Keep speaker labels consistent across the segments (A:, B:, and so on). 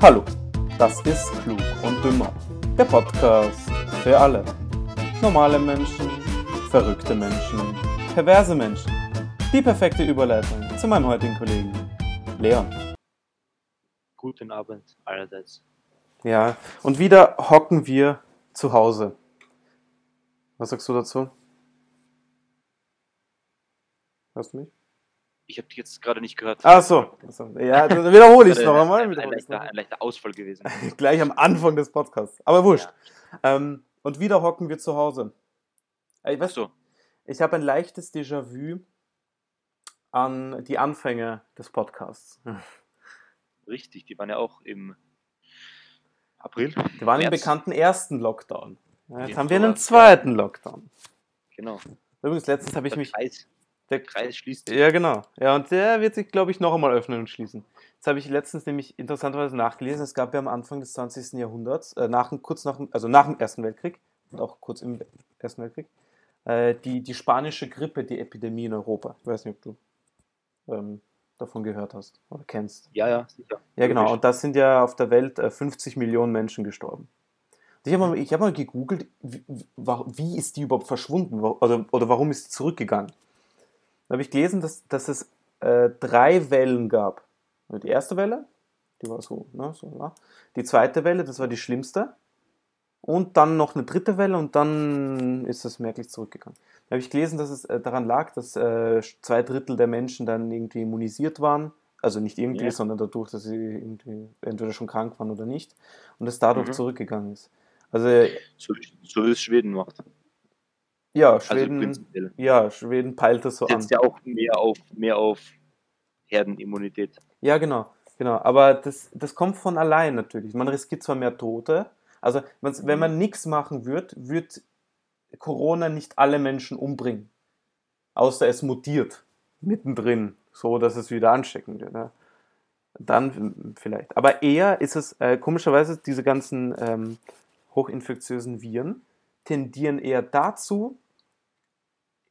A: Hallo, das ist Klug und Dümmer, der Podcast für alle. Normale Menschen, verrückte Menschen, perverse Menschen. Die perfekte Überleitung zu meinem heutigen Kollegen, Leon.
B: Guten Abend allerseits.
A: Ja, und wieder hocken wir zu Hause. Was sagst du dazu? Hörst du mich?
B: Ich habe dich jetzt gerade nicht gehört.
A: Ach so. Achso. Ja, dann wiederhole ich es noch
B: Ein-
A: einmal.
B: Ein, ein, leichter, ein leichter Ausfall gewesen.
A: Gleich am Anfang des Podcasts. Aber wurscht. Ähm, und wieder hocken wir zu Hause. Weißt, du,
B: so,
A: ich habe ein leichtes Déjà-vu an die Anfänge des Podcasts.
B: richtig. Die waren ja auch im April.
A: Wir waren im
B: März.
A: bekannten ersten Lockdown. Ja, Jetzt
B: Ja,
A: haben wir einen zweiten Lockdown.
B: Genau.
A: Übrigens, letztens habe ich mich.
B: Kreis,
A: Der,
B: Kreis schließt sich.
A: ja, genau. Ja, und der wird sich, glaube ich, noch einmal öffnen und schließen. Jetzt habe ich letztens nämlich interessanterweise nachgelesen, es gab ja am Anfang des 20. Jahrhunderts, äh, nach, kurz nach, dem- also nach dem Ersten Weltkrieg und auch kurz im Ersten Weltkrieg, äh, die, die spanische Grippe, die Epidemie in Europa. Ich weiß nicht, ob du ähm, davon gehört hast oder kennst.
B: Ja, ja, sicher.
A: Ja, genau. Und da sind ja auf der Welt äh, 50 Millionen Menschen gestorben. Ich habe mal, ich hab mal gegoogelt, wie, wie ist die überhaupt verschwunden oder, oder warum ist sie zurückgegangen. Da habe ich gelesen, dass, dass es äh, drei Wellen gab. Die erste Welle, die war so, ne, so ja. Die zweite Welle, das war die schlimmste. Und dann noch eine dritte Welle und dann ist es merklich zurückgegangen. Da habe ich gelesen, dass es äh, daran lag, dass äh, zwei Drittel der Menschen dann irgendwie immunisiert waren. Also nicht irgendwie,
B: Ja.
A: sondern dadurch, dass sie irgendwie entweder schon krank waren oder nicht. Und es dadurch
B: Mhm.
A: zurückgegangen ist. Also
B: So, so wie es Schweden macht.
A: Ja,
B: Also
A: Schweden,
B: prinzipiell.
A: ja, Schweden peilt das so an.
B: Setzt ja auch mehr auf, mehr auf Herdenimmunität.
A: Ja, genau, genau. Aber das, das kommt von allein natürlich. Man riskiert zwar mehr Tote. Also wenn man nichts machen wird, wird Corona nicht alle Menschen umbringen. Außer es mutiert mittendrin, so dass es wieder ansteckend wird. Ne? Dann vielleicht. Aber eher ist es, äh, komischerweise, diese ganzen ähm, hochinfektiösen Viren tendieren eher dazu,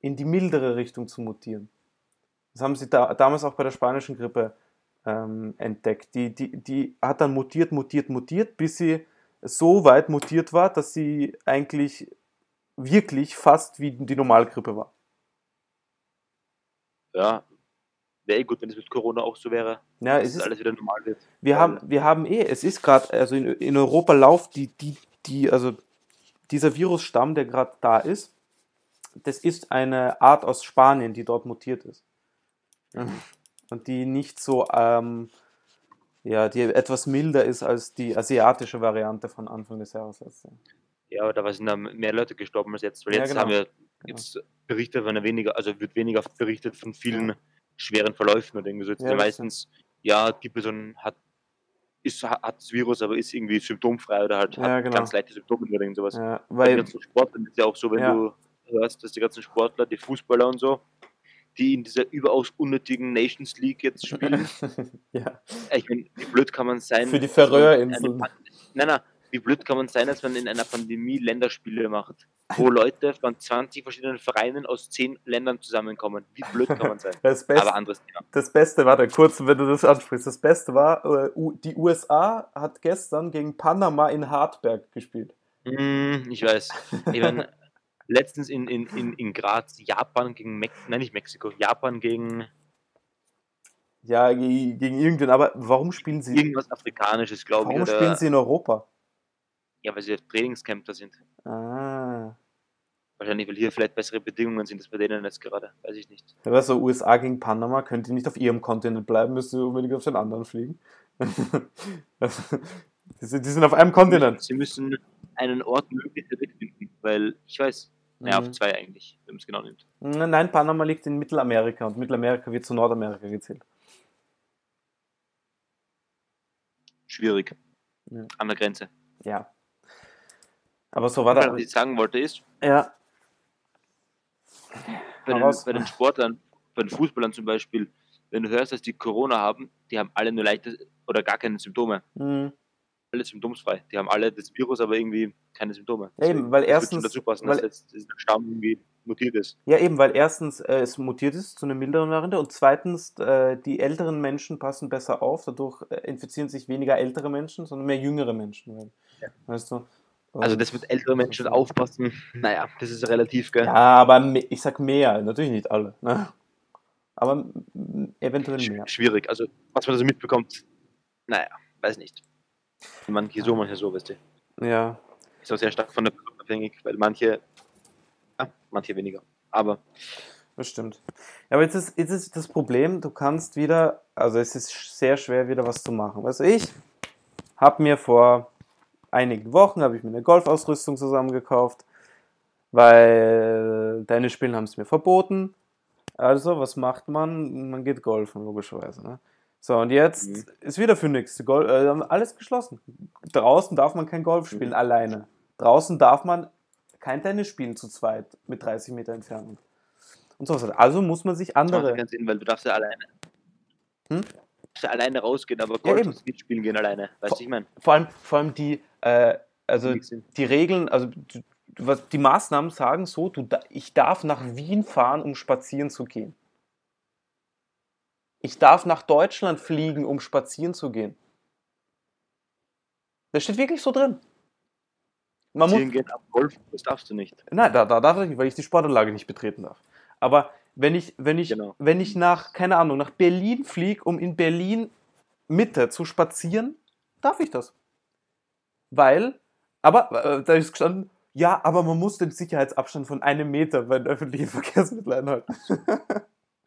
A: in die mildere Richtung zu mutieren. Das haben sie da, damals auch bei der spanischen Grippe ähm, entdeckt. Die, die, die hat dann mutiert, mutiert, mutiert, bis sie so weit mutiert war, dass sie eigentlich wirklich fast wie die Normalgrippe war.
B: Ja, wäre eh gut, wenn es mit Corona auch so wäre,
A: Ja,
B: dass
A: es ist,
B: alles wieder normal wird.
A: wir,
B: weil-
A: haben, wir haben eh, es ist gerade, also in, in Europa läuft die, die, die, also dieser Virusstamm, der gerade da ist, das ist eine Art aus Spanien, die dort mutiert ist. Und die nicht so, ähm, ja, die etwas milder ist als die asiatische Variante von Anfang des Jahres.
B: Ja, aber da sind dann mehr Leute gestorben als jetzt. Weil
A: Ja,
B: jetzt
A: genau.
B: haben wir
A: Genau.
B: jetzt berichtet, wenn er weniger, also wird weniger berichtet von vielen schweren Verläufen oder irgendwie so. Jetzt
A: Ja,
B: meistens, ja, die Person hat, ist, hat das Virus, aber ist irgendwie symptomfrei oder halt
A: Ja,
B: hat
A: genau.
B: ganz leichte Symptome oder irgend sowas.
A: Ja,
B: den
A: weil,
B: ganzen Sportlern ist ja auch so, wenn
A: Ja.
B: du hörst, dass die ganzen Sportler, die Fußballer und so, die in dieser überaus unnötigen Nations League jetzt spielen.
A: ja,
B: ich meine, wie blöd kann man sein?
A: Für die Färöerinseln.
B: Nein, nein, wie blöd kann man sein, dass man in einer Pandemie Länderspiele macht, wo Leute von 20 verschiedenen Vereinen aus 10 Ländern zusammenkommen. Wie blöd kann man sein?
A: das Beste,
B: Aber anderes Thema.
A: Das Beste, warte, kurz, wenn du das ansprichst. Das Beste war, äh, die USA hat gestern gegen Panama in Hartberg gespielt.
B: Hm, ich weiß. Ich meine, letztens in, in, in, in Graz Japan gegen Mex nein, nicht Mexiko, Japan gegen
A: Ja, ge- gegen irgendwen. Aber warum spielen sie,
B: irgendwas Afrikanisches, glaube ich.
A: warum spielen sie in Europa?
B: Ja, weil sie auf Trainingscamp da sind.
A: Ah.
B: Wahrscheinlich, weil hier vielleicht bessere Bedingungen sind als bei denen jetzt gerade. Weiß ich nicht.
A: Ja, weißt du, USA gegen Panama, könnt ihr nicht auf ihrem Kontinent bleiben, müsst ihr unbedingt auf den anderen fliegen. die, sind, auf einem Kontinent.
B: Sie müssen einen Ort möglichst finden, weil ich weiß, naja,
A: Mhm.
B: auf zwei eigentlich, wenn man es genau nimmt.
A: Nein, Panama liegt in Mittelamerika und Mittelamerika wird zu Nordamerika gezählt.
B: Schwierig.
A: Ja.
B: An der Grenze.
A: Ja. Aber so war
B: Was
A: das.
B: ich sagen wollte ist,
A: Ja.
B: bei den, bei den Sportlern, bei den Fußballern zum Beispiel, wenn du hörst, dass die Corona haben, die haben alle nur leichte oder gar keine Symptome.
A: Mhm.
B: Alle symptomsfrei. Die haben alle das Virus, aber irgendwie keine Symptome.
A: Ja, eben, weil
B: Das
A: erstens-
B: dazu passen,
A: weil-
B: dass dieser Stamm irgendwie mutiert ist.
A: Ja, eben, weil erstens äh, es mutiert ist zu einer milderen Variante und zweitens äh, die älteren Menschen passen besser auf, dadurch äh, infizieren sich weniger ältere Menschen, sondern mehr jüngere Menschen.
B: Ja.
A: Weißt du?
B: Also das mit älteren Menschen aufpassen, naja, das ist relativ, gell?
A: Ja, aber ich sag mehr, natürlich nicht alle. Ne? Aber eventuell mehr.
B: Schwierig. Also, was man da so mitbekommt, naja, weiß nicht. Manche so, manche so, weißt du.
A: Ja,
B: Ist auch sehr stark von der Person abhängig, weil manche, ja, manche weniger. Aber
A: das stimmt. Ja, aber jetzt ist, jetzt ist das Problem, du kannst wieder, also es ist sehr schwer wieder was zu machen. Weißt du, ich habe mir vor einigen Wochen, habe ich mir eine Golfausrüstung zusammengekauft, weil deine Spielen haben es mir verboten. Also, was macht man? Man geht golfen, logischerweise. Ne? So, und jetzt
B: Mhm.
A: ist wieder für nichts. Gol äh, alles geschlossen. Draußen darf man kein Golf spielen,
B: Mhm.
A: alleine. Draußen darf man kein Tennis spielen zu zweit mit 30 Meter Entfernung. Und so was. Also muss man sich
B: das macht
A: andere.
B: Sinn, weil du darfst ja alleine.
A: Hm?
B: Du darfst ja alleine rausgehen, aber Golf ja, mitspielen gehen alleine. Weißt du, ich meine?
A: Vor allem, vor allem die, äh, also die Regeln, also du- was, die Maßnahmen sagen so, du, ich darf nach Wien fahren, um spazieren zu gehen. Ich darf nach Deutschland fliegen, um spazieren zu gehen. Das steht wirklich so drin. Man muss,
B: Spazieren gehen am Golf, das darfst du nicht.
A: nein, da, da darf ich nicht, weil ich die Sportanlage nicht betreten darf. Aber wenn ich, wenn ich,
B: Genau.
A: wenn ich nach, keine Ahnung, nach Berlin fliege, um in Berlin Mitte zu spazieren, darf ich das. Weil, aber äh, da ist gestanden, ja, aber man muss den Sicherheitsabstand von einem Meter bei den öffentlichen Verkehrsmitteln einhalten.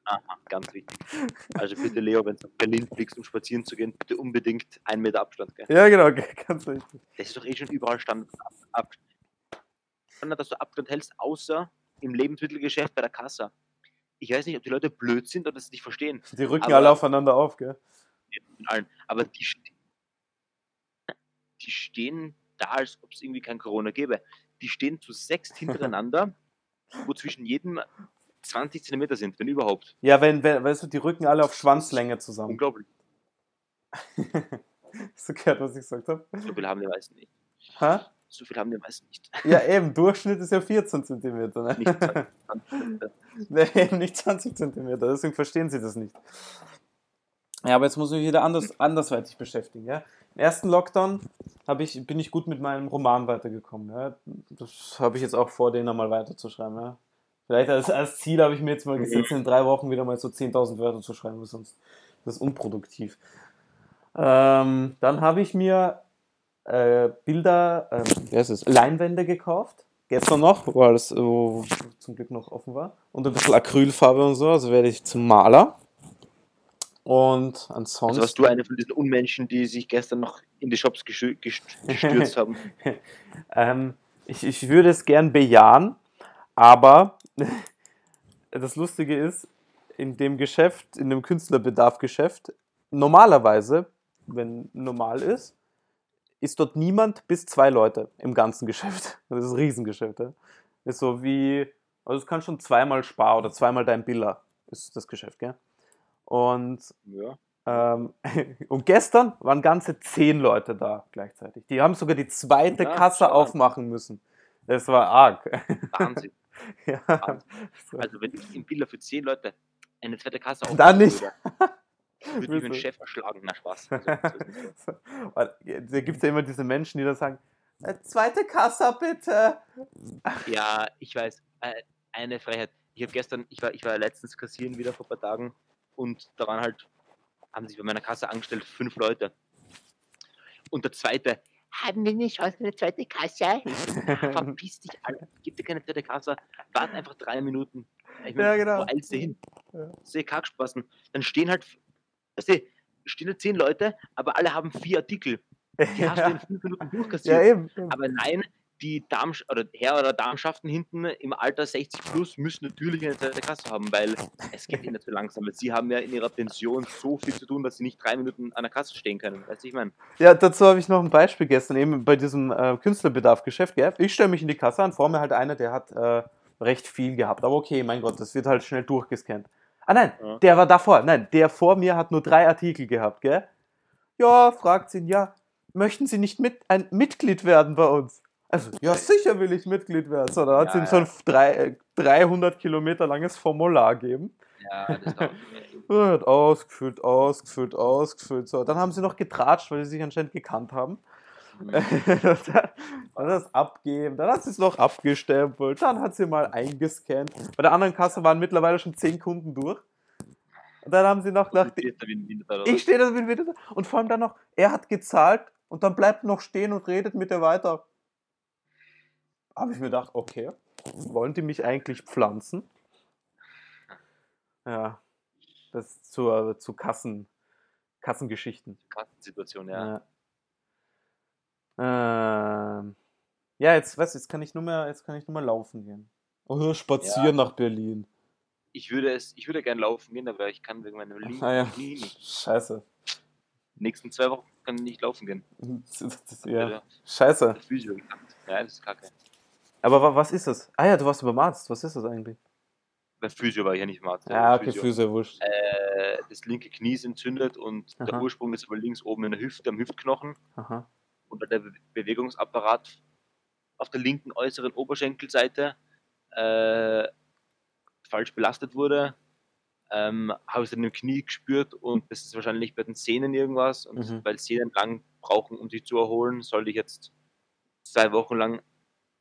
B: Aha, ganz wichtig. Also bitte, Leo, wenn du nach Berlin fliegst, um spazieren zu gehen, bitte unbedingt einen Meter Abstand. Gell?
A: Ja, genau, ganz richtig.
B: Das ist doch eh schon überall Standard. Ab, ab, Standard, dass du Abstand hältst, außer im Lebensmittelgeschäft bei der Kasse. Ich weiß nicht, ob die Leute blöd sind oder es nicht verstehen.
A: Die rücken
B: Aber-
A: alle aufeinander auf, gell?
B: Allen. Aber die, die stehen da, als ob es irgendwie kein Corona gäbe. Die stehen zu sechs hintereinander, wo zwischen jedem 20 Zentimeter sind, wenn überhaupt.
A: Ja, wenn, wenn, weißt du, die rücken alle auf Schwanzlänge zusammen.
B: Unglaublich.
A: Hast du gehört, was ich gesagt habe?
B: So viel haben die meisten nicht.
A: Ha?
B: So viel haben die meisten nicht.
A: Ja, eben, Durchschnitt ist ja 14 Zentimeter. Ne?
B: Nicht 20 Zentimeter.
A: Nee, eben nicht 20 Zentimeter, deswegen verstehen sie das nicht. Ja, aber jetzt muss ich mich wieder anders, andersweitig beschäftigen. Ja? Im ersten Lockdown ich, bin ich gut mit meinem Roman weitergekommen. Ja? Das habe ich jetzt auch vor, den einmal weiterzuschreiben. Ja? Vielleicht als, als Ziel habe ich mir jetzt mal gesetzt, in drei Wochen wieder mal so 10.000 Wörter zu schreiben, weil sonst das ist unproduktiv. Ähm, dann habe ich mir äh, Bilder, ähm, Leinwände gekauft. Gestern noch, weil es äh, zum Glück noch offen war. Und ein bisschen Acrylfarbe und so, also werde ich zum Maler. Und ansonsten.
B: Also warst du eine von diesen Unmenschen, die sich gestern noch in die Shops gestürzt haben.
A: Ähm, ich, ich würde es gern bejahen, aber das Lustige ist, in dem Geschäft, in dem Künstlerbedarf-Geschäft, normalerweise, wenn normal ist, ist dort niemand bis zwei Leute im ganzen Geschäft. Das ist ein Riesengeschäft. Ja? Ist so wie, also es kann schon zweimal Spar oder zweimal dein Biller, ist das Geschäft, gell? Und
B: Ja.
A: ähm, und gestern waren ganze zehn Leute da gleichzeitig. Die haben sogar die zweite
B: Ja,
A: Kasse aufmachen müssen. Das war arg.
B: Wahnsinn.
A: ja.
B: Also wenn ich im Bilder für 10 Leute eine zweite Kasse
A: Dann
B: aufmachen
A: nicht.
B: würde, würde ich meinen? Chef erschlagen. Na Spaß. Also.
A: Weil, Da gibt es ja immer diese Menschen, die dann sagen, "Äh, zweite Kasse bitte.
B: ja, ich weiß, äh, eine Freiheit. Ich habe gestern, ich war, ich war letztens kassieren wieder vor ein paar Tagen und da waren halt, haben sich bei meiner Kasse angestellt fünf Leute. Und der zweite, haben wir nicht heute eine zweite Kasse? Ich so, "Na, Verpiss dich, Alter. Gib dir keine zweite Kasse. Warte einfach drei Minuten. Ich
A: Ja, genau.
B: Wo eilst du hin?
A: Ja.
B: Sehe Kackspaßen. Dann stehen halt, weißt du, stehen halt zehn Leute, aber alle haben vier Artikel. Die hast du in
A: ja,
B: fünf Minuten
A: ja,
B: durchkassiert.
A: eben. eben.
B: Aber nein, die Damen oder Herr oder Darmschaften hinten im Alter 60 plus müssen natürlich eine zweite Kasse haben, weil es geht ihnen zu langsam. Weil sie haben ja in ihrer Pension so viel zu tun, dass sie nicht drei Minuten an der Kasse stehen können. Weißt du, ich meine?
A: Ja, dazu habe ich noch ein Beispiel gestern, eben bei diesem äh, Künstlerbedarf-Geschäft. Gell? Ich stelle mich in die Kasse an, vor mir halt einer, der hat äh, recht viel gehabt. Aber okay, mein Gott, das wird halt schnell durchgescannt. Ah nein,
B: Ja.
A: der war davor. Nein, der vor mir hat nur drei Artikel gehabt, gell? Ja, fragt sie ihn, ja, möchten Sie nicht mit, ein Mitglied werden bei uns? Also, ja, sicher will ich Mitglied werden. So, dann hat
B: Ja,
A: sie ihm
B: ja.
A: so ein drei, äh, 300 Kilometer langes Formular gegeben.
B: Ja, das dauert.
A: Er hat ausgefüllt, ausgefüllt, ausgefüllt. So, dann haben sie noch getratscht, weil sie sich anscheinend gekannt haben. dann dann das abgeben, dann hat sie es noch abgestempelt, dann hat sie mal eingescannt. Bei der anderen Kasse waren mittlerweile schon 10 Kunden durch. Und dann haben sie noch
B: da wie ein Winter oder
A: Ich stehe da bin wieder da. Und vor allem dann noch, er hat gezahlt und dann bleibt noch stehen und redet mit ihr weiter. Habe ich mir gedacht, okay, wollen die mich eigentlich pflanzen? Ja, das zur, zu Kassen, Kassengeschichten.
B: Kassensituation, ja.
A: Ja. Ähm, ja, jetzt, weißt du, jetzt kann ich nur mehr, jetzt kann ich nur mehr laufen gehen. Oder spazieren
B: Ja.
A: nach Berlin.
B: Ich würde es, ich würde gerne laufen gehen, aber ich kann wegen meinem linken
A: Ah ja,
B: nicht.
A: scheiße.
B: Nächsten zwei Wochen kann ich nicht laufen gehen.
A: Ja,
B: Ja.
A: scheiße.
B: Das. Ja, das ist kacke.
A: Aber wa- was ist das? Ah ja, du warst beim Arzt. Was ist das eigentlich?
B: Bei Physio war ich ja nicht im Arzt.
A: Ja,
B: aber
A: okay,
B: Physio.
A: Füße, wurscht.
B: Äh, das linke Knie ist entzündet und der
A: Aha.
B: Ursprung ist aber links oben in der Hüfte, am Hüftknochen.
A: Aha.
B: und der Be Bewegungsapparat auf der linken äußeren Oberschenkelseite äh, falsch belastet wurde, ähm, habe ich dann im Knie gespürt und das ist wahrscheinlich bei den Sehnen irgendwas und
A: Mhm.
B: weil Sehnen lang brauchen, um sich zu erholen, sollte ich jetzt zwei Wochen lang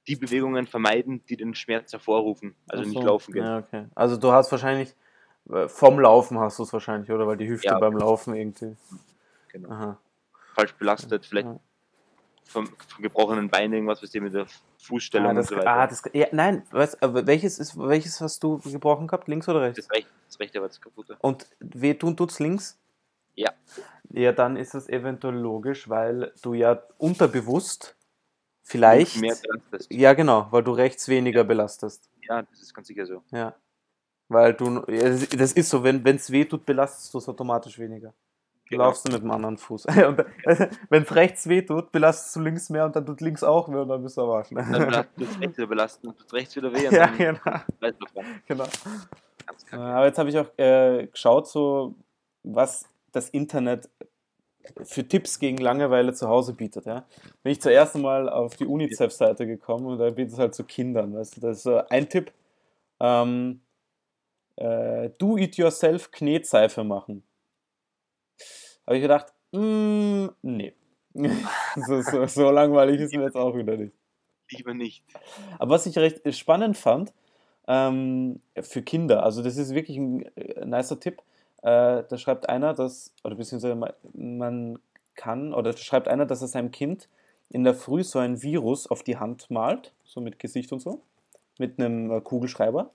B: die Bewegungen vermeiden, die den Schmerz hervorrufen, also
A: Ach
B: nicht
A: so.
B: laufen gehen.
A: Ja, okay. Also du hast wahrscheinlich, äh, vom Laufen hast du es wahrscheinlich, oder? Weil die Hüfte
B: Ja.
A: beim Laufen irgendwie.
B: Genau.
A: Aha.
B: Falsch belastet, vielleicht
A: Ja.
B: vom, vom gebrochenen Bein irgendwas, was dir mit der Fußstellung
A: Ah,
B: und
A: das,
B: so weiter.
A: ah, das, ja, nein, weißt, aber welches, ist, welches hast du gebrochen gehabt? Links oder rechts?
B: das, rechte, das rechte war das kaputte.
A: Und weh tun tut's links?
B: Ja.
A: Ja, dann ist es eventuell logisch, weil du ja unterbewusst vielleicht.
B: mehr belastest.
A: Ja, genau, weil du rechts weniger belastest.
B: Ja, das ist ganz sicher so.
A: Ja. Weil du, ja, das ist so, wenn es weh tut, belastest du es automatisch weniger. Du
B: Genau.
A: laufst du mit dem anderen Fuß. wenn es rechts weh tut, belastest du links mehr und dann tut links auch weh und dann bist du am Arsch.
B: Dann
A: Ne?
B: belastet das rechts wieder belasten und tut rechts wieder weh und
A: Ja,
B: dann
A: genau.
B: weißt du
A: genau. Aber jetzt habe ich auch äh, geschaut, so was das Internet für Tipps gegen Langeweile zu Hause bietet. Ja? Bin ich zuerst einmal auf die UNICEF-Seite gekommen und da bietet es halt zu Kindern. Weißt du? Das ist so ein Tipp. Ähm, äh, Do-it-yourself Knetseife machen. Habe ich gedacht, mm, nee. so, so, so langweilig ist mir jetzt auch wieder nicht.
B: Lieber nicht.
A: Aber was ich recht spannend fand, ähm, für Kinder, also das ist wirklich ein äh, nicer Tipp. Äh, da schreibt einer, dass, oder beziehungsweise man, man kann, oder da schreibt einer, dass er seinem Kind in der Früh so ein Virus auf die Hand malt, so mit Gesicht und so, mit einem äh, Kugelschreiber.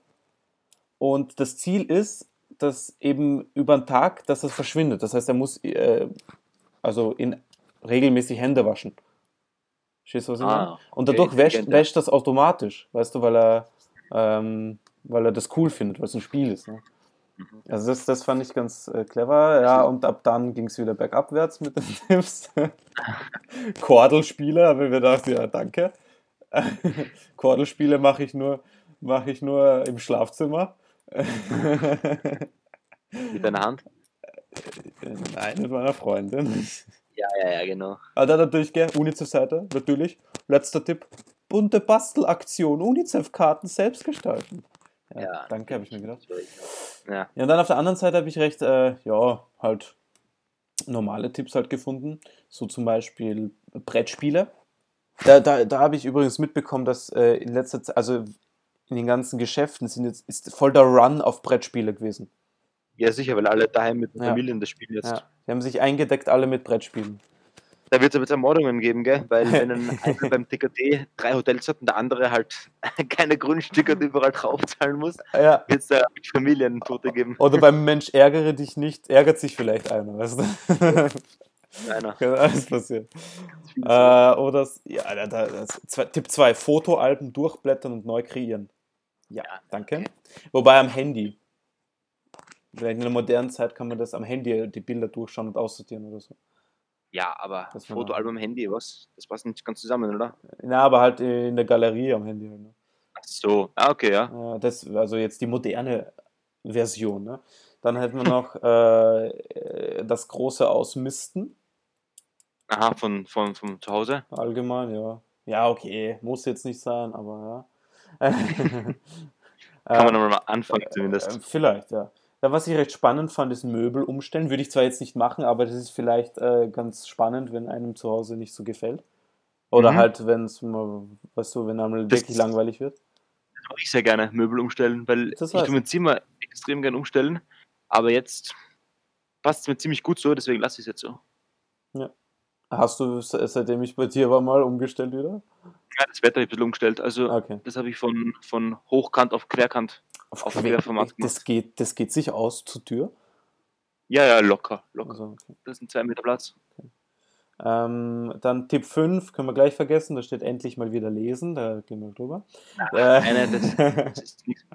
A: Und das Ziel ist, dass eben über den Tag, dass das verschwindet. Das heißt, er muss äh, also in regelmäßig Hände waschen. Verstehst du, was ich meine?
B: Ah,
A: Und
B: okay,
A: dadurch wäscht,
B: intelligent, ja.
A: wäscht das automatisch, weißt du, weil er, ähm, weil er das cool findet, weil es ein Spiel ist. Ne?
B: Mhm.
A: Also das, das fand ich ganz äh, clever, ja, und ab dann ging es wieder bergabwärts mit den Tipps. Kordelspiele, ich mir gedacht, ja, danke. Kordelspiele mache ich nur, mache ich nur im Schlafzimmer.
B: Mit deiner Hand?
A: Nein, mit meiner Freundin.
B: Ja, ja, ja, genau.
A: Dann natürlich, gell, UNICEF-Seite, natürlich. Letzter Tipp, bunte Bastelaktion, UNICEF-Karten selbst gestalten. Ja,
B: Ja.
A: danke, habe ich mir gedacht.
B: Ja,
A: Ja, und dann auf der anderen Seite habe ich recht, äh, ja, halt normale Tipps halt gefunden. So zum Beispiel Brettspiele. Da, da, da habe ich übrigens mitbekommen, dass äh, in letzter Zeit, also in den ganzen Geschäften sind jetzt, ist voll der Run auf Brettspiele gewesen.
B: ja, sicher, weil alle daheim mit den
A: Ja.
B: Familien das spielen jetzt.
A: Ja, die haben sich eingedeckt alle mit Brettspielen.
B: Da wird es aber jetzt Ermordungen geben, gell? Weil wenn ein einer beim TKT drei Hotels hat und der andere halt keine Grundstücke und überall draufzahlen muss,
A: Ja,
B: wird es da Familientote geben.
A: Oder beim Mensch ärgere dich nicht, ärgert sich vielleicht einer, weißt du?
B: Einer.
A: Kann alles passieren. Äh, oder, ja, da, da, das, zwei, Tipp 2, Fotoalben durchblättern und neu kreieren. Ja,
B: Ja,
A: danke.
B: okay.
A: Wobei am Handy. Vielleicht in der modernen Zeit kann man das am Handy die Bilder durchschauen und aussortieren oder so.
B: Ja, aber
A: Das
B: Fotoalbum, Handy, was? Das passt nicht ganz zusammen, oder?
A: Na, aber halt in der Galerie am Handy. halt, Ne?
B: Ach so. Ah, okay, ja.
A: Ja, das, also jetzt die moderne Version. Ne? Dann hätten wir noch äh, äh, das große Ausmisten.
B: Aha, von, von, von zu Hause.
A: Allgemein, ja. Ja, okay, muss jetzt nicht sein, aber ja.
B: Kann man nochmal anfangen zumindest.
A: Äh, vielleicht, ja. Ja. Was ich recht spannend fand, ist Möbel umstellen. Würde ich zwar jetzt nicht machen, aber das ist vielleicht äh, ganz spannend, wenn einem zu Hause nicht so gefällt. Oder
B: Mhm.
A: halt, wenn es mal, weißt du, wenn einem
B: Das-
A: wirklich langweilig wird.
B: Das mache ich sehr gerne, Möbel umstellen, weil
A: Das
B: ich tue mein Zimmer extrem gern umstellen, aber jetzt passt es mir ziemlich gut so, deswegen lasse ich es jetzt so.
A: Hast du se- seitdem ich bei dir war mal umgestellt wieder?
B: Ja, das Wetter habe ich ein bisschen umgestellt, also
A: Okay.
B: das habe ich von, von Hochkant auf Querkant.
A: Auf
B: Auf Querformat
A: das geht, das geht sich aus zur Tür.
B: Ja, ja, locker, locker.
A: Also, okay.
B: Das ist ein 2 Meter Platz.
A: ähm, dann Tipp 5 können wir gleich vergessen, da steht endlich mal wieder lesen, da gehen wir drüber.
B: Nein, das, das ist nichts.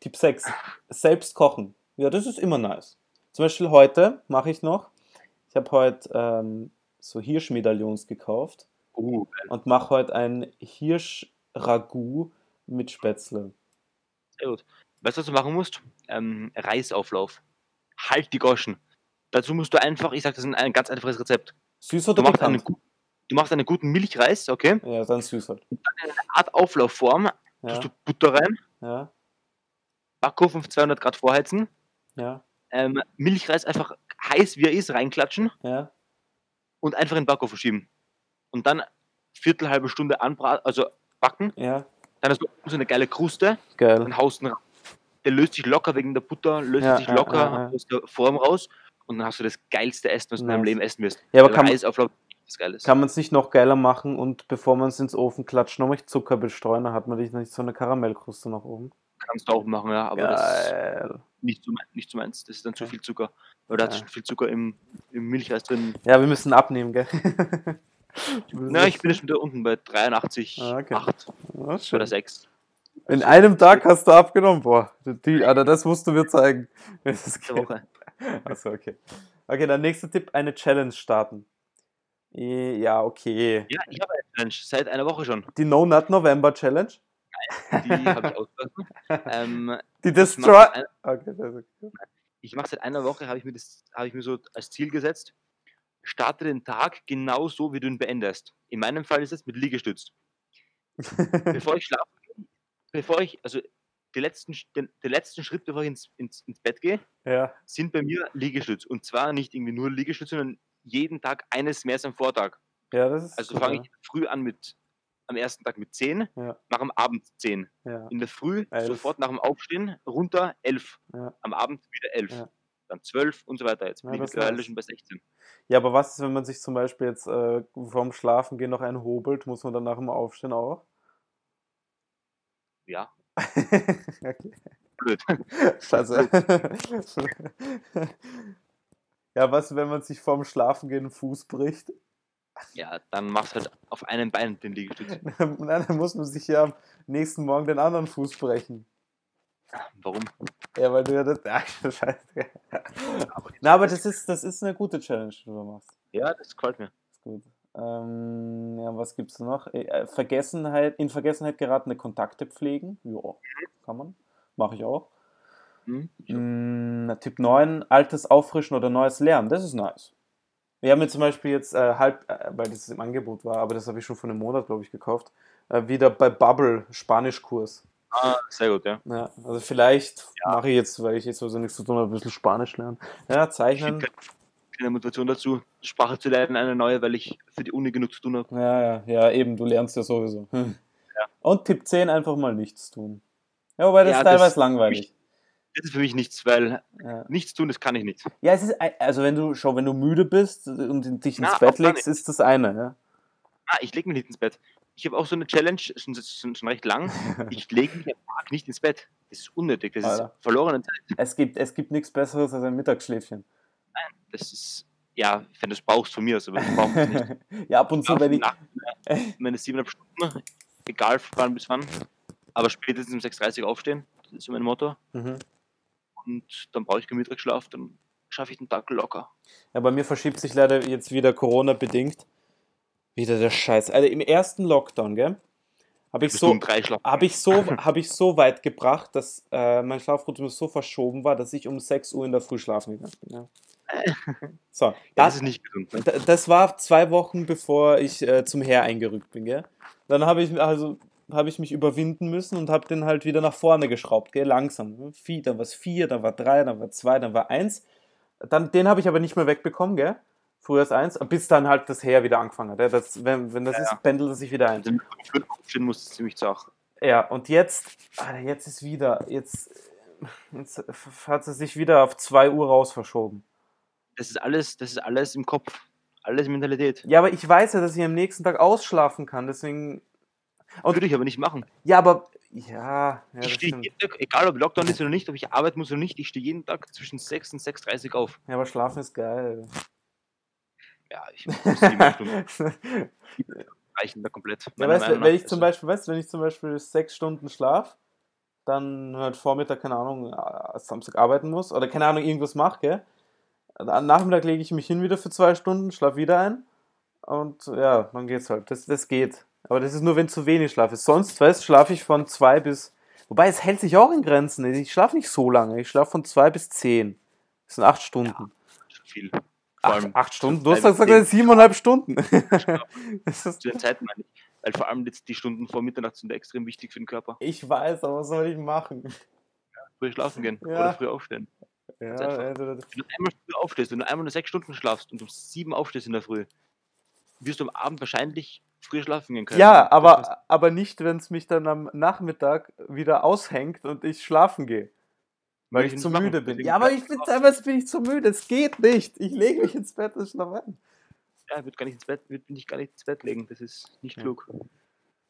A: Tipp 6. Selbst kochen. Ja, das ist immer nice. Zum Beispiel heute mache ich noch, ich habe heute ähm, so Hirschmedaillons gekauft
B: Uh,
A: und mache heute ein Hirschragout mit Spätzle.
B: Sehr gut. Weißt du, was du machen musst? Ähm, Reisauflauf. Halt die Goschen. Dazu musst du einfach, ich sag, das ist ein ganz einfaches Rezept.
A: Süß
B: Du
A: oder
B: machst, einen, du machst einen guten Milchreis, okay?
A: Ja, dann süß halt.
B: Eine Art Auflaufform,
A: Ja,
B: tust du Butter rein,
A: ja,
B: Backofen auf 200 Grad vorheizen,
A: ja,
B: ähm, Milchreis einfach heiß wie er ist reinklatschen
A: ja.
B: und einfach in den Backofen schieben. Und dann viertel halbe Stunde anbraten, also backen.
A: Ja,
B: Dann hast du so eine geile Kruste,
A: geil.
B: dann haust ihn ra- Der löst sich locker wegen der Butter, löst
A: Ja,
B: sich locker
A: ja, ja.
B: aus der Form raus und dann hast du das geilste Essen, was du in deinem
A: Nice.
B: Leben essen wirst.
A: Ja, aber kann, man-
B: Reisauflauf
A: kann man es nicht noch geiler machen und bevor man es ins Ofen klatscht, nochmal Zucker bestreuen, dann hat man nicht nicht so eine Karamellkruste nach oben.
B: Kannst du auch machen, ja, aber das ist
A: Geil.
B: nicht mein- nicht so meins. Das ist dann zu viel Zucker. Weil da hat schon viel Zucker im, im Milchreis drin.
A: Ja, wir müssen abnehmen, gell?
B: Na, ich bin jetzt wieder unten bei 83,
A: Ah, okay.
B: 8
A: Ja, schön.
B: oder 6.
A: In einem Tag hast du abgenommen, boah. Die, Alter, das musst du mir zeigen. Das geil.
B: Woche.
A: Achso, okay. Okay, dann nächster Tipp, eine Challenge starten. Ja, okay.
B: Ja, ich habe eine Challenge seit einer Woche schon.
A: Die No Nut November Challenge.
B: Die habe ich ausgelassen. ähm,
A: Die Destroy.
B: ich mache seit einer Woche, habe ich, mir das- habe ich mir so als Ziel gesetzt, starte den Tag genau so, wie du ihn beendest. In meinem Fall ist es mit Liegestütz. Bevor ich schlafe, bevor ich, also die letzten, den, den letzten Schritt, bevor ich ins, ins, ins Bett gehe,
A: Ja,
B: sind bei mir Liegestütz. Und zwar nicht irgendwie nur Liegestütz, sondern jeden Tag eines mehr als am Vortag.
A: ja,
B: Also fange
A: ja.
B: ich früh an mit, am ersten Tag mit 10,
A: Ja.
B: mache am Abend 10.
A: Ja,
B: In der Früh,
A: Elf.
B: sofort nach dem Aufstehen, runter 11.
A: Ja.
B: Am Abend wieder 11.
A: Ja.
B: Dann 12 und so weiter. Jetzt
A: Ja,
B: bin ich
A: das ist
B: mittlerweile schon bei 16.
A: ja, aber was ist, wenn man sich zum Beispiel jetzt äh, vorm Schlafengehen noch einen hobelt? Muss man dann nach dem Aufstehen auch?
B: Ja,
A: okay.
B: blöd.
A: Scheiße. ja, was, wenn man sich vorm Schlafengehen den Fuß bricht?
B: Ja, dann machst halt auf einem Bein den Liegestütz.
A: Nein, dann muss man sich ja am nächsten Morgen den anderen Fuß brechen.
B: Warum?
A: Ja, weil du ja das. Ach, scheiße. Na, aber das ist, das ist eine gute Challenge, die du machst.
B: Ja, das gefällt mir.
A: Ist gut. Ähm, ja, was gibt's noch? Äh, Vergessenheit, in Vergessenheit geratene Kontakte pflegen. Ja, kann man. Mache ich auch.
B: Hm?
A: Mm, Tipp 9, altes Auffrischen oder neues Lernen. Das ist nice. Wir haben jetzt zum Beispiel jetzt äh, halb, äh, weil das im Angebot war, aber das habe ich schon vor einem Monat, glaube ich, gekauft, äh, wieder bei Bubble Spanischkurs.
B: Ah, sehr gut, ja.
A: Ja, also vielleicht mache ich jetzt, weil ich jetzt so nichts zu tun habe, ein bisschen Spanisch lernen. Ja,
B: Ich
A: zeichnen.
B: finde keine Motivation dazu, Sprache zu lernen, eine neue, weil ich für die Uni genug zu tun habe.
A: Ja, ja, ja, eben, du lernst ja sowieso. Hm. Und Tipp 10, einfach mal nichts tun. Ja, wobei das
B: Ja,
A: ist
B: das-
A: teilweise langweilig.
B: Das ist für mich nichts, weil
A: Ja.
B: nichts tun, das kann ich nicht.
A: ja, es ist, also wenn du schon, wenn du müde bist und dich ins
B: Na,
A: Bett legst, ist das eine, ja.
B: Ah, ich lege mich nicht ins Bett. Ich habe auch so eine Challenge, schon, schon, schon recht lang. Ich lege mich am Tag nicht ins Bett. Das ist unnötig. Das
A: Alter.
B: ist verlorene Zeit.
A: Es gibt, es gibt nichts Besseres als ein Mittagsschläfchen.
B: Das ist, ja, wenn du es brauchst von mir aus, aber ich brauche es nicht.
A: ja, ab und zu, wenn ich.
B: Nach, meine siebeneinhalb Stunden, egal wann bis wann, aber spätestens um 6.30 Uhr aufstehen, das ist so mein Motto.
A: Mhm.
B: Und dann brauche ich keinen Mittagsschlaf, dann schaffe ich den Tag locker.
A: Ja, bei mir verschiebt sich leider jetzt wieder Corona-bedingt. Wieder der Scheiß. Also im ersten Lockdown, gell? Habe ich so. habe ich so, habe ich so weit gebracht, dass äh, mein Schlafrhythmus so verschoben war, dass ich um 6 Uhr in der Früh schlafen gegangen bin. Ja. So, das,
B: das ist nicht gesund. Ne?
A: Das war zwei Wochen bevor ich äh, zum Heer eingerückt bin, gell? Dann habe ich also habe ich mich überwinden müssen und habe den halt wieder nach vorne geschraubt, gell? Langsam. Vier, dann war es vier, dann war drei, dann war zwei, dann war eins. Dann, den habe ich aber nicht mehr wegbekommen, gell? Früher als eins, bis dann halt das Heer wieder angefangen hat. Ja? Das, wenn, wenn das
B: Ja,
A: ist,
B: ja.
A: pendelt es sich wieder ein.
B: Wenn du aufstehen musst, ziemlich zach.
A: Ja, und jetzt, Alter, jetzt ist wieder, jetzt, jetzt hat es sich wieder auf 2 Uhr raus verschoben.
B: Das ist alles, das ist alles im Kopf. Alles Mentalität.
A: Ja, aber ich weiß ja, dass ich am nächsten Tag ausschlafen kann, deswegen. Und-
B: Würde ich aber nicht machen.
A: Ja, aber. Ja, ja
B: ich stehe jeden Tag, egal ob Lockdown ist oder nicht, ob ich arbeiten muss oder nicht, ich stehe jeden Tag zwischen 6 und 6.30 Uhr auf.
A: Ja, aber schlafen ist geil.
B: Ja, ich muss sieben Stunden reichen da komplett.
A: Ja, weißt, wenn
B: nach.
A: ich zum
B: Also,
A: Beispiel, weißt, wenn ich zum Beispiel sechs Stunden schlaf, dann halt Vormittag, keine Ahnung, äh, Samstag arbeiten muss oder keine Ahnung, irgendwas mache, gell? Am Nachmittag lege ich mich hin wieder für zwei Stunden, schlaf wieder ein und ja, dann geht's halt. Das, das geht. Aber das ist nur, wenn zu wenig Schlaf ist. Sonst, weißt schlafe ich von zwei bis. Wobei, es hält sich auch in Grenzen. Ich schlafe nicht so lange. Ich schlafe von zwei bis zehn. Das sind acht Stunden.
B: schon viel.
A: Acht,
B: Vor allem
A: acht Stunden? Du hast gesagt,
B: zehn.
A: siebeneinhalb Stunden. das ist,
B: zu den Zeiten meine ich. Weil vor allem jetzt die Stunden vor Mitternacht sind extrem wichtig für den Körper.
A: ich weiß, aber was soll ich machen?
B: Früh schlafen gehen
A: Ja.
B: oder früh aufstehen.
A: Ja, also,
B: Wenn du einmal früh aufstehst, wenn du einmal nur sechs Stunden schlafst und um sieben aufstehst in der Früh, wirst du am Abend wahrscheinlich früher schlafen gehen können.
A: Ja, aber, aber nicht, wenn es mich dann am Nachmittag wieder aushängt und ich schlafen gehe. Weil ich zu müde bin. Ja, aber ich bin teilweise bin ich zu müde. Es geht nicht. Ich lege mich ins Bett und schlafe ein.
B: Ja, wird gar nicht ins Bett, wird mich gar nicht ins Bett legen. Das ist nicht
A: Ja.
B: klug.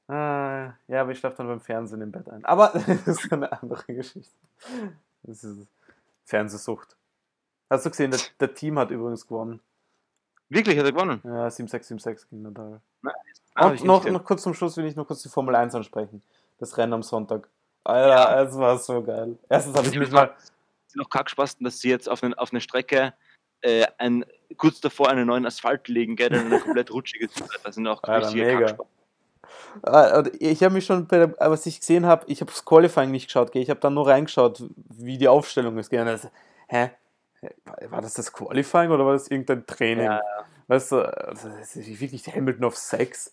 A: Ah, ja, aber ich schlafe dann beim Fernsehen im Bett ein. Aber das ist eine andere Geschichte. Das ist Fernsehsucht. Hast du gesehen, der, der Team hat übrigens gewonnen.
B: Wirklich, hat er gewonnen?
A: Ja, 7-6, 7-6 gegen Nadal. Und noch, noch kurz zum Schluss will ich noch kurz die Formel 1 ansprechen. Das Rennen am Sonntag. Alter, es war so geil. Erstens habe ich mich mal.
B: Es sind auch Kackspasten, dass sie jetzt auf, eine, auf eine Strecke äh, ein, kurz davor einen neuen Asphalt legen, gell, der eine komplett rutschige ist. Das sind auch
A: Alter, mega. Ah, Ich habe mich schon, bei der, was ich gesehen habe, ich habe das Qualifying nicht geschaut, gell? ich habe dann nur reingeschaut, wie die Aufstellung ist. Gell? Das, hä? War das das Qualifying oder war das irgendein Training?
B: Ja,
A: Weißt du, also das ist wirklich Hamilton auf 6.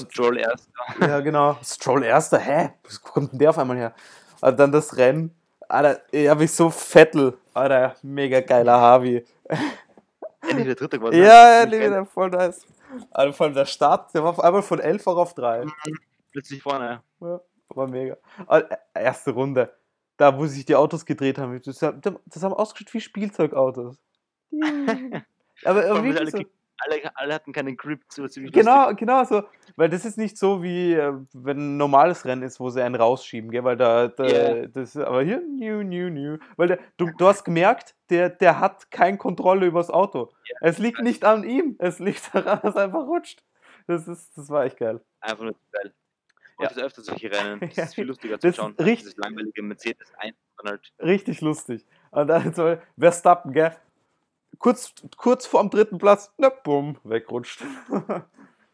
B: Stroll erst.
A: Ja, genau. Stroll erster, hä? Wo kommt denn der auf einmal her? Und dann das Rennen. Alter, ich habe mich so Vettel. Alter, mega geiler Harvey.
B: Endlich der Dritte geworden.
A: Ja, ja,
B: Ziemlich
A: nee,
B: geil.
A: der voll nice. Also vor allem der Start, der war auf einmal von 11 auf 3.
B: Plötzlich vorne.
A: Ja, war mega. Ah, äh, Erste Runde. Da, wo sich die Autos gedreht haben. Das, haben- das haben ausgeschaut wie Spielzeugautos. aber, wirklich so.
B: Alle, alle hatten keinen Grip, so ziemlich
A: Genau, genau so. Weil das ist nicht so wie äh, wenn ein normales Rennen ist, wo sie einen rausschieben, gell? Weil da, da
B: Ja.
A: das, aber hier, new, new, new. Weil der, du, du hast gemerkt, der, der hat keine Kontrolle über das Auto. es liegt nicht an ihm, es liegt daran, dass er einfach rutscht. Das ist, das war echt geil.
B: Einfach nur geil.
A: Ja.
B: Und das öfter solche Rennen. Das
A: Ja,
B: ist viel lustiger zu
A: das
B: schauen.
A: richtig-
B: Dieses langweilige Mercedes 1 dann halt.
A: Richtig lustig. Und dann so, Verstappen, gell? Kurz, kurz vorm dritten Platz, na bumm, wegrutscht.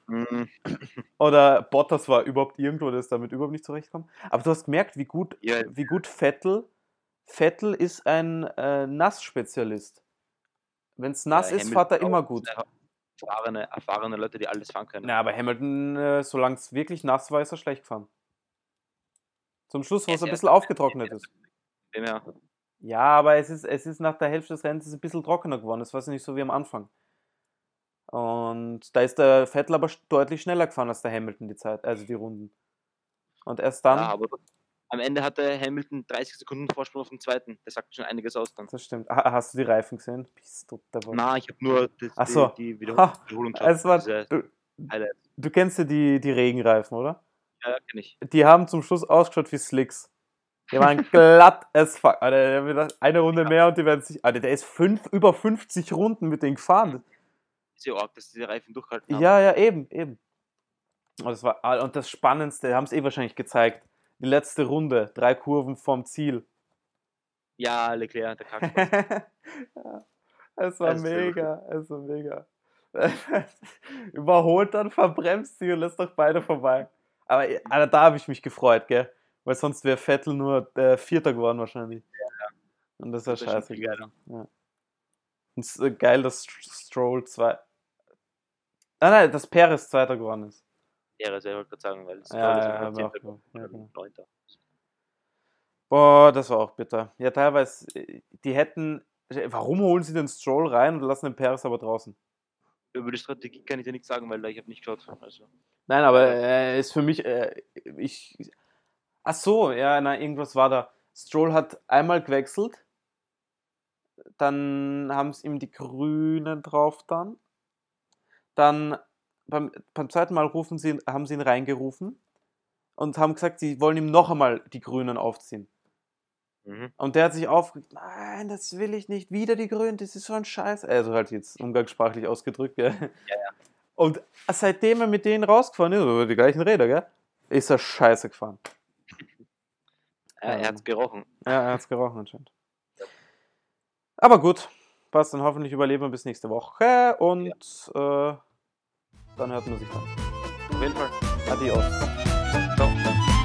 B: Mhm.
A: Oder Bottas war überhaupt irgendwo, der ist damit überhaupt nicht zurechtgekommen. Aber du hast gemerkt, wie gut,
B: Ja,
A: wie gut Vettel. Vettel ist ein äh, Nassspezialist. Wenn es nass
B: ja,
A: ist,
B: Hamilton
A: fährt er immer gut.
B: Erfahrene, erfahrene Leute, die alles fahren können.
A: Na, aber Hamilton, äh, solange es wirklich nass war, ist er schlecht gefahren. Zum Schluss, wo es
B: Ja,
A: ein
B: ja.
A: bisschen aufgetrocknet ist.
B: Her.
A: Ja, aber es ist, es ist nach der Hälfte des Rennens ein bisschen trockener geworden. Es war nicht so wie am Anfang. Und da ist der Vettel aber deutlich schneller gefahren als der Hamilton die Zeit, also die Runden. Und erst dann,
B: Ja, aber am Ende hatte Hamilton 30 Sekunden Vorsprung auf den zweiten. Das sagt schon einiges aus dann.
A: das stimmt. Ah, hast du die Reifen gesehen? Bist du Wolle.
B: Na, ich habe nur das,
A: Ach so.
B: die, die
A: Ha,
B: Wiederholung, Wiederholung
A: Es war,
B: diese
A: du, du kennst ja die, die Regenreifen, oder?
B: Ja, kenn ich.
A: Die haben zum Schluss ausgeschaut wie Slicks. Die waren glatt as fuck. Alter, eine Runde mehr und die werden sich. Alter, der ist fünf, über 50 Runden mit denen gefahren.
B: Ist ja arg, dass diese Reifen durchgehalten haben.
A: Ja, ja, eben, eben. Und das, war, und das Spannendste, haben es eh wahrscheinlich gezeigt. Die letzte Runde, drei Kurven vom Ziel.
B: Ja, Leclerc, der.
A: Ja, es war
B: Das
A: mega, es war mega. Überholt dann, verbremst sie und lässt doch beide vorbei. Aber Alter, da habe ich mich gefreut, gell? Weil sonst wäre Vettel nur der Vierter geworden wahrscheinlich. Und das war
B: Das ist schon
A: scheiße. gewesen. Ja. Und es ist äh, geil, dass Stroll zwei. Nein, nein, dass Perez Zweiter geworden ist.
B: Ehre, ich wollte gerade sagen, weil es
A: Ja,
B: ist
A: ja. Ja, genau.
B: Neunter.
A: Boah, das war auch bitter. Ja, teilweise, äh, die hätten. Warum holen sie den Stroll rein und lassen den Perez aber draußen?
B: Über die Strategie kann ich dir nichts sagen, weil ich habe nicht geschaut. Also,
A: Nein, aber er ist für mich. Äh, ich. Ach so, ja, na, irgendwas war da. Stroll hat einmal gewechselt. Dann haben sie ihm die Grünen drauf dann. Dann beim, beim zweiten Mal rufen sie, haben sie ihn reingerufen und haben gesagt, sie wollen ihm noch einmal die Grünen aufziehen.
B: mhm.
A: Und der hat sich aufgeregt, nein, das will ich nicht, wieder die Grünen, das ist so ein Scheiß. Also halt jetzt umgangssprachlich ausgedrückt, gell? Und seitdem er mit denen rausgefahren ist, über die gleichen Räder, gell? Ist er scheiße gefahren.
B: Äh, er
A: Ähm.
B: hat's gerochen.
A: Ja, er hat es gerochen anscheinend. Aber gut, passt, dann hoffentlich überleben wir bis nächste Woche und äh, dann hört man sich dann.
B: Auf jeden Fall.
A: Adios.
B: Ciao.